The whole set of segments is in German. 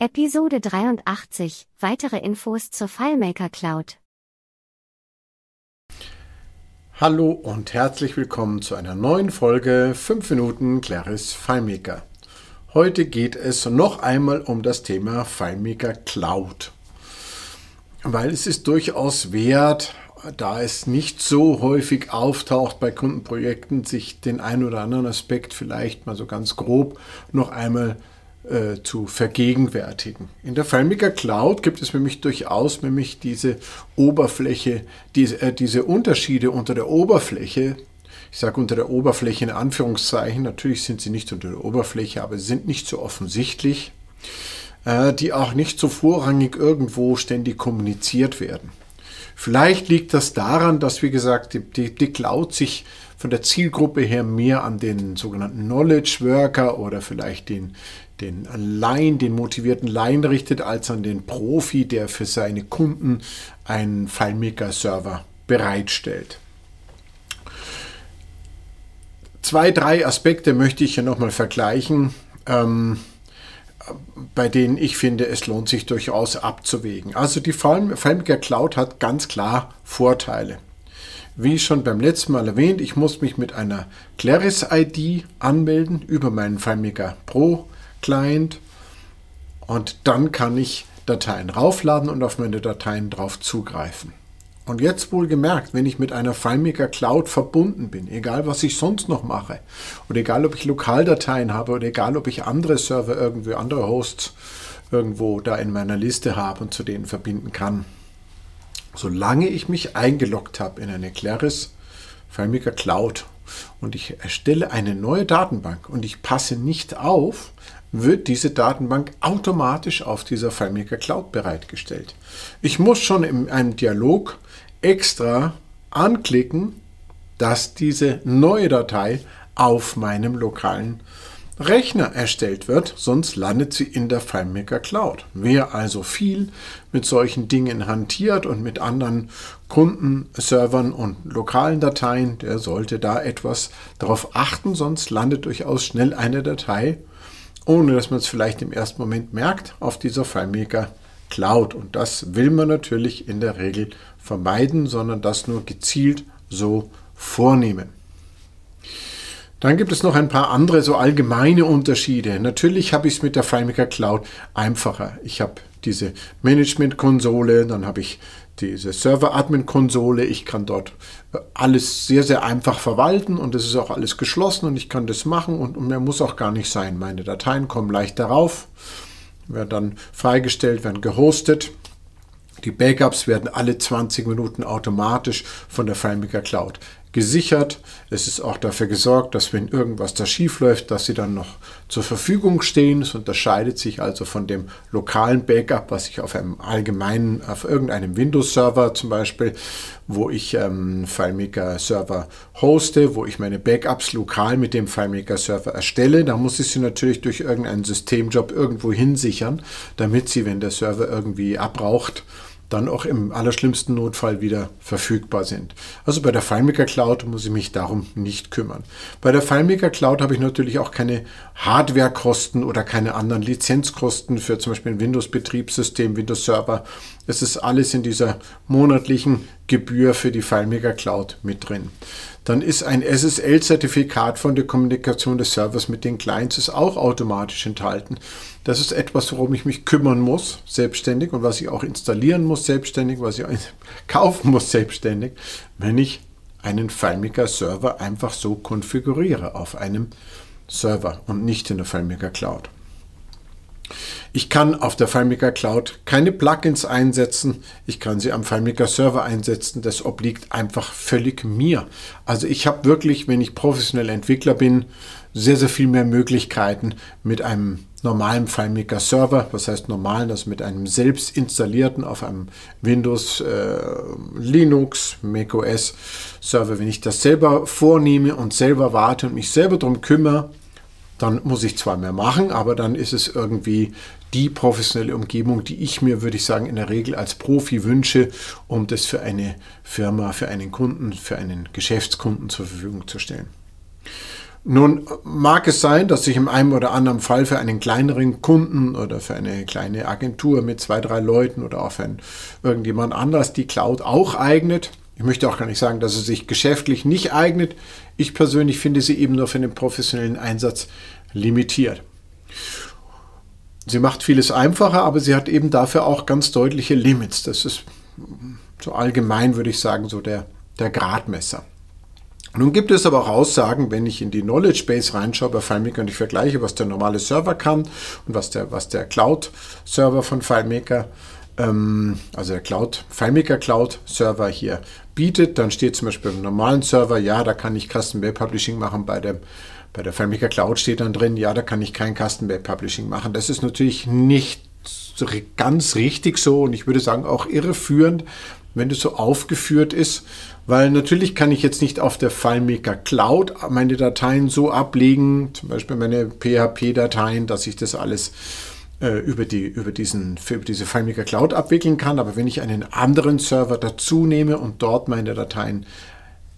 Episode 83. Weitere Infos zur FileMaker Cloud. Hallo und herzlich willkommen zu einer neuen Folge 5 Minuten Claris FileMaker. Heute geht es noch einmal um das Thema FileMaker Cloud. Weil es ist durchaus wert, da es nicht so häufig auftaucht bei Kundenprojekten, sich den einen oder anderen Aspekt vielleicht mal so ganz grob noch einmal äh, zu vergegenwärtigen. In der FileMaker Cloud gibt es nämlich durchaus nämlich diese Oberfläche, diese, äh, diese Unterschiede unter der Oberfläche. Ich sage unter der Oberfläche in Anführungszeichen, natürlich sind sie nicht unter der Oberfläche, aber sie sind nicht so offensichtlich, äh, die auch nicht so vorrangig irgendwo ständig kommuniziert werden. Vielleicht liegt das daran, dass, wie gesagt, die, die, die Cloud sich von der Zielgruppe her mehr an den sogenannten Knowledge Worker oder vielleicht den, den Laien, den motivierten Laien richtet, als an den Profi, der für seine Kunden einen FileMaker-Server bereitstellt. Zwei, drei Aspekte möchte ich hier nochmal vergleichen, ähm, bei denen ich finde, es lohnt sich durchaus abzuwägen. Also die FileMaker Cloud hat ganz klar Vorteile. Wie schon beim letzten Mal erwähnt, ich muss mich mit einer Claris-ID anmelden über meinen FileMaker Pro Client und dann kann ich Dateien raufladen und auf meine Dateien drauf zugreifen. Und jetzt wohl gemerkt, wenn ich mit einer FileMaker Cloud verbunden bin, egal was ich sonst noch mache, oder egal ob ich Lokaldateien habe, oder egal ob ich andere Server irgendwie, andere Hosts irgendwo da in meiner Liste habe und zu denen verbinden kann, solange ich mich eingeloggt habe in eine Claris FileMaker Cloud und ich erstelle eine neue Datenbank und ich passe nicht auf, wird diese Datenbank automatisch auf dieser FileMaker Cloud bereitgestellt. Ich muss schon in einem Dialog extra anklicken, dass diese neue Datei auf meinem lokalen Rechner erstellt wird, sonst landet sie in der FileMaker Cloud. Wer also viel mit solchen Dingen hantiert und mit anderen Kundenservern und lokalen Dateien, der sollte da etwas darauf achten, sonst landet durchaus schnell eine Datei ohne dass man es vielleicht im ersten Moment merkt, auf dieser FileMaker Cloud. Und das will man natürlich in der Regel vermeiden, sondern das nur gezielt so vornehmen. Dann gibt es noch ein paar andere so allgemeine Unterschiede. Natürlich habe ich es mit der FileMaker Cloud einfacher. Ich habe diese Management-Konsole, dann habe ich diese Server-Admin-Konsole. Ich kann dort äh, alles sehr, sehr einfach verwalten und es ist auch alles geschlossen und ich kann das machen und, mehr muss auch gar nicht sein. Meine Dateien kommen leicht darauf, werden dann freigestellt, werden gehostet. Die Backups werden alle 20 Minuten automatisch von der FileMaker Cloud gesichert. Es ist auch dafür gesorgt, dass wenn irgendwas da schief läuft, dass sie dann noch zur Verfügung stehen. Es unterscheidet sich also von dem lokalen Backup, was ich auf einem allgemeinen, auf irgendeinem Windows-Server zum Beispiel, wo ich ähm, FileMaker-Server hoste, wo ich meine Backups lokal mit dem FileMaker-Server erstelle. Da muss ich sie natürlich durch irgendeinen Systemjob irgendwo hinsichern, damit sie, wenn der Server irgendwie abraucht, dann auch im allerschlimmsten Notfall wieder verfügbar sind. Also bei der FileMaker Cloud muss ich mich darum nicht kümmern. Bei der FileMaker Cloud habe ich natürlich auch keine Hardwarekosten oder keine anderen Lizenzkosten für zum Beispiel ein Windows-Betriebssystem, Windows-Server. Es ist alles in dieser monatlichen Gebühr für die FileMaker Cloud mit drin. Dann ist ein SSL-Zertifikat von der Kommunikation des Servers mit den Clients ist auch automatisch enthalten. Das ist etwas, worum ich mich kümmern muss, selbstständig, und was ich auch installieren muss, selbstständig, was ich kaufen muss, selbstständig, wenn ich einen FileMaker-Server einfach so konfiguriere auf einem Server und nicht in der FileMaker Cloud. Ich kann auf der FileMaker Cloud keine Plugins einsetzen. Ich kann sie am FileMaker Server einsetzen. Das obliegt einfach völlig mir. Also ich habe wirklich, wenn ich professioneller Entwickler bin, sehr, sehr viel mehr Möglichkeiten mit einem normalen FileMaker Server, was heißt normal, das mit einem selbst installierten auf einem Windows, äh, Linux, macOS Server, wenn ich das selber vornehme und selber warte und mich selber darum kümmere, dann muss ich zwar mehr machen, aber dann ist es irgendwie die professionelle Umgebung, die ich mir, würde ich sagen, in der Regel als Profi wünsche, um das für eine Firma, für einen Kunden, für einen Geschäftskunden zur Verfügung zu stellen. Nun mag es sein, dass sich im einen oder anderen Fall für einen kleineren Kunden oder für eine kleine Agentur mit zwei, drei Leuten oder auch für irgendjemand anders die Cloud auch eignet. Ich möchte auch gar nicht sagen, dass sie sich geschäftlich nicht eignet. Ich persönlich finde sie eben nur für den professionellen Einsatz limitiert. Sie macht vieles einfacher, aber sie hat eben dafür auch ganz deutliche Limits. Das ist so allgemein, würde ich sagen, so der, der Gradmesser. Nun gibt es aber auch Aussagen, wenn ich in die Knowledge Base reinschaue bei FileMaker und ich vergleiche, was der normale Server kann und was der, was der Cloud-Server von FileMaker, ähm, also der Cloud, FileMaker Cloud-Server hier bietet, dann steht zum Beispiel im normalen Server, ja, da kann ich Custom Web Publishing machen, bei dem bei der FileMaker Cloud steht dann drin, ja, da kann ich kein Custom Web Publishing machen. Das ist natürlich nicht ganz richtig so und ich würde sagen auch irreführend, wenn das so aufgeführt ist, weil natürlich kann ich jetzt nicht auf der FileMaker Cloud meine Dateien so ablegen, zum Beispiel meine PHP-Dateien, dass ich das alles über, die, über, diesen, über diese FileMaker Cloud abwickeln kann. Aber wenn ich einen anderen Server dazu nehme und dort meine Dateien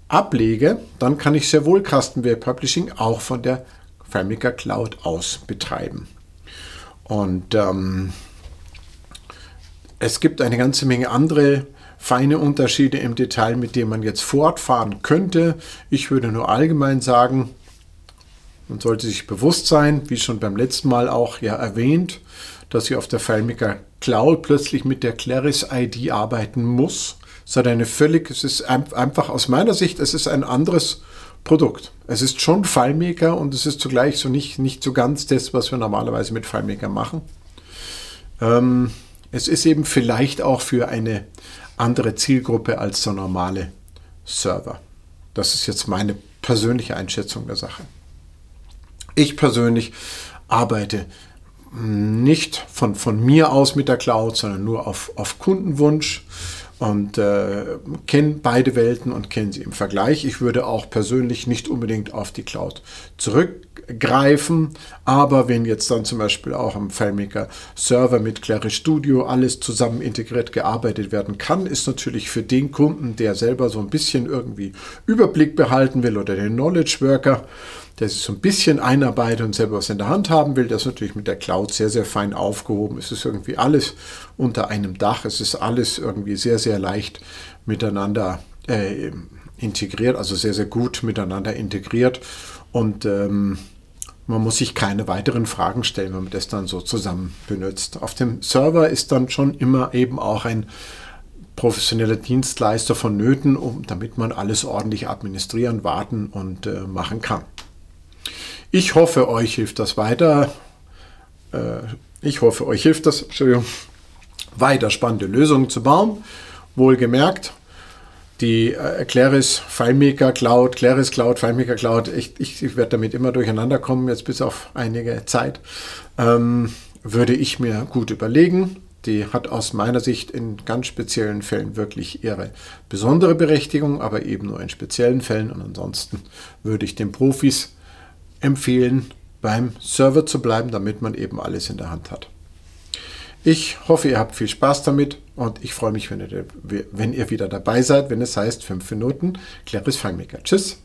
ablege, dann kann ich sehr wohl Custom Web Publishing auch von der FileMaker Cloud aus betreiben. Und ähm, es gibt eine ganze Menge andere feine Unterschiede im Detail, mit denen man jetzt fortfahren könnte. Ich würde nur allgemein sagen, man sollte sich bewusst sein, wie schon beim letzten Mal auch ja erwähnt, dass sie auf der FileMaker Cloud plötzlich mit der Claris ID arbeiten muss. Es hat eine völlig, es ist einfach aus meiner Sicht, es ist ein anderes Produkt. Es ist schon FileMaker und es ist zugleich so nicht, nicht so ganz das, was wir normalerweise mit FileMaker machen. Ähm, es ist eben vielleicht auch für eine andere Zielgruppe als der normale Server. Das ist jetzt meine persönliche Einschätzung der Sache. Ich persönlich arbeite nicht von, von mir aus mit der Cloud, sondern nur auf, auf Kundenwunsch und äh, kenne beide Welten und kenne sie im Vergleich. Ich würde auch persönlich nicht unbedingt auf die Cloud zurückgreifen, aber wenn jetzt dann zum Beispiel auch am FileMaker Server mit Claris Studio alles zusammen integriert gearbeitet werden kann, ist natürlich für den Kunden, der selber so ein bisschen irgendwie Überblick behalten will oder den Knowledge Worker, der sich so ein bisschen einarbeitet und selber was in der Hand haben will, das ist natürlich mit der Cloud sehr, sehr fein aufgehoben. Es ist irgendwie alles unter einem Dach. Es ist alles irgendwie sehr, sehr leicht miteinander äh, integriert, also sehr, sehr gut miteinander integriert. Und ähm, man muss sich keine weiteren Fragen stellen, wenn man das dann so zusammen benutzt. Auf dem Server ist dann schon immer eben auch ein professioneller Dienstleister vonnöten, um, damit man alles ordentlich administrieren, warten und äh, machen kann. Ich hoffe, euch hilft das weiter. Äh, ich hoffe, euch hilft das, Entschuldigung, weiter spannende Lösungen zu bauen. Wohlgemerkt, die äh, Claris FileMaker Cloud, Claris Cloud, FileMaker Cloud, ich, ich, ich werde damit immer durcheinander kommen, jetzt bis auf einige Zeit, ähm, würde ich mir gut überlegen. Die hat aus meiner Sicht in ganz speziellen Fällen wirklich ihre besondere Berechtigung, aber eben nur in speziellen Fällen. Und ansonsten würde ich den Profis empfehlen, beim Server zu bleiben, damit man eben alles in der Hand hat. Ich hoffe, ihr habt viel Spaß damit und ich freue mich, wenn ihr, wenn ihr wieder dabei seid, wenn es heißt 5 Minuten Claris FileMaker. Tschüss!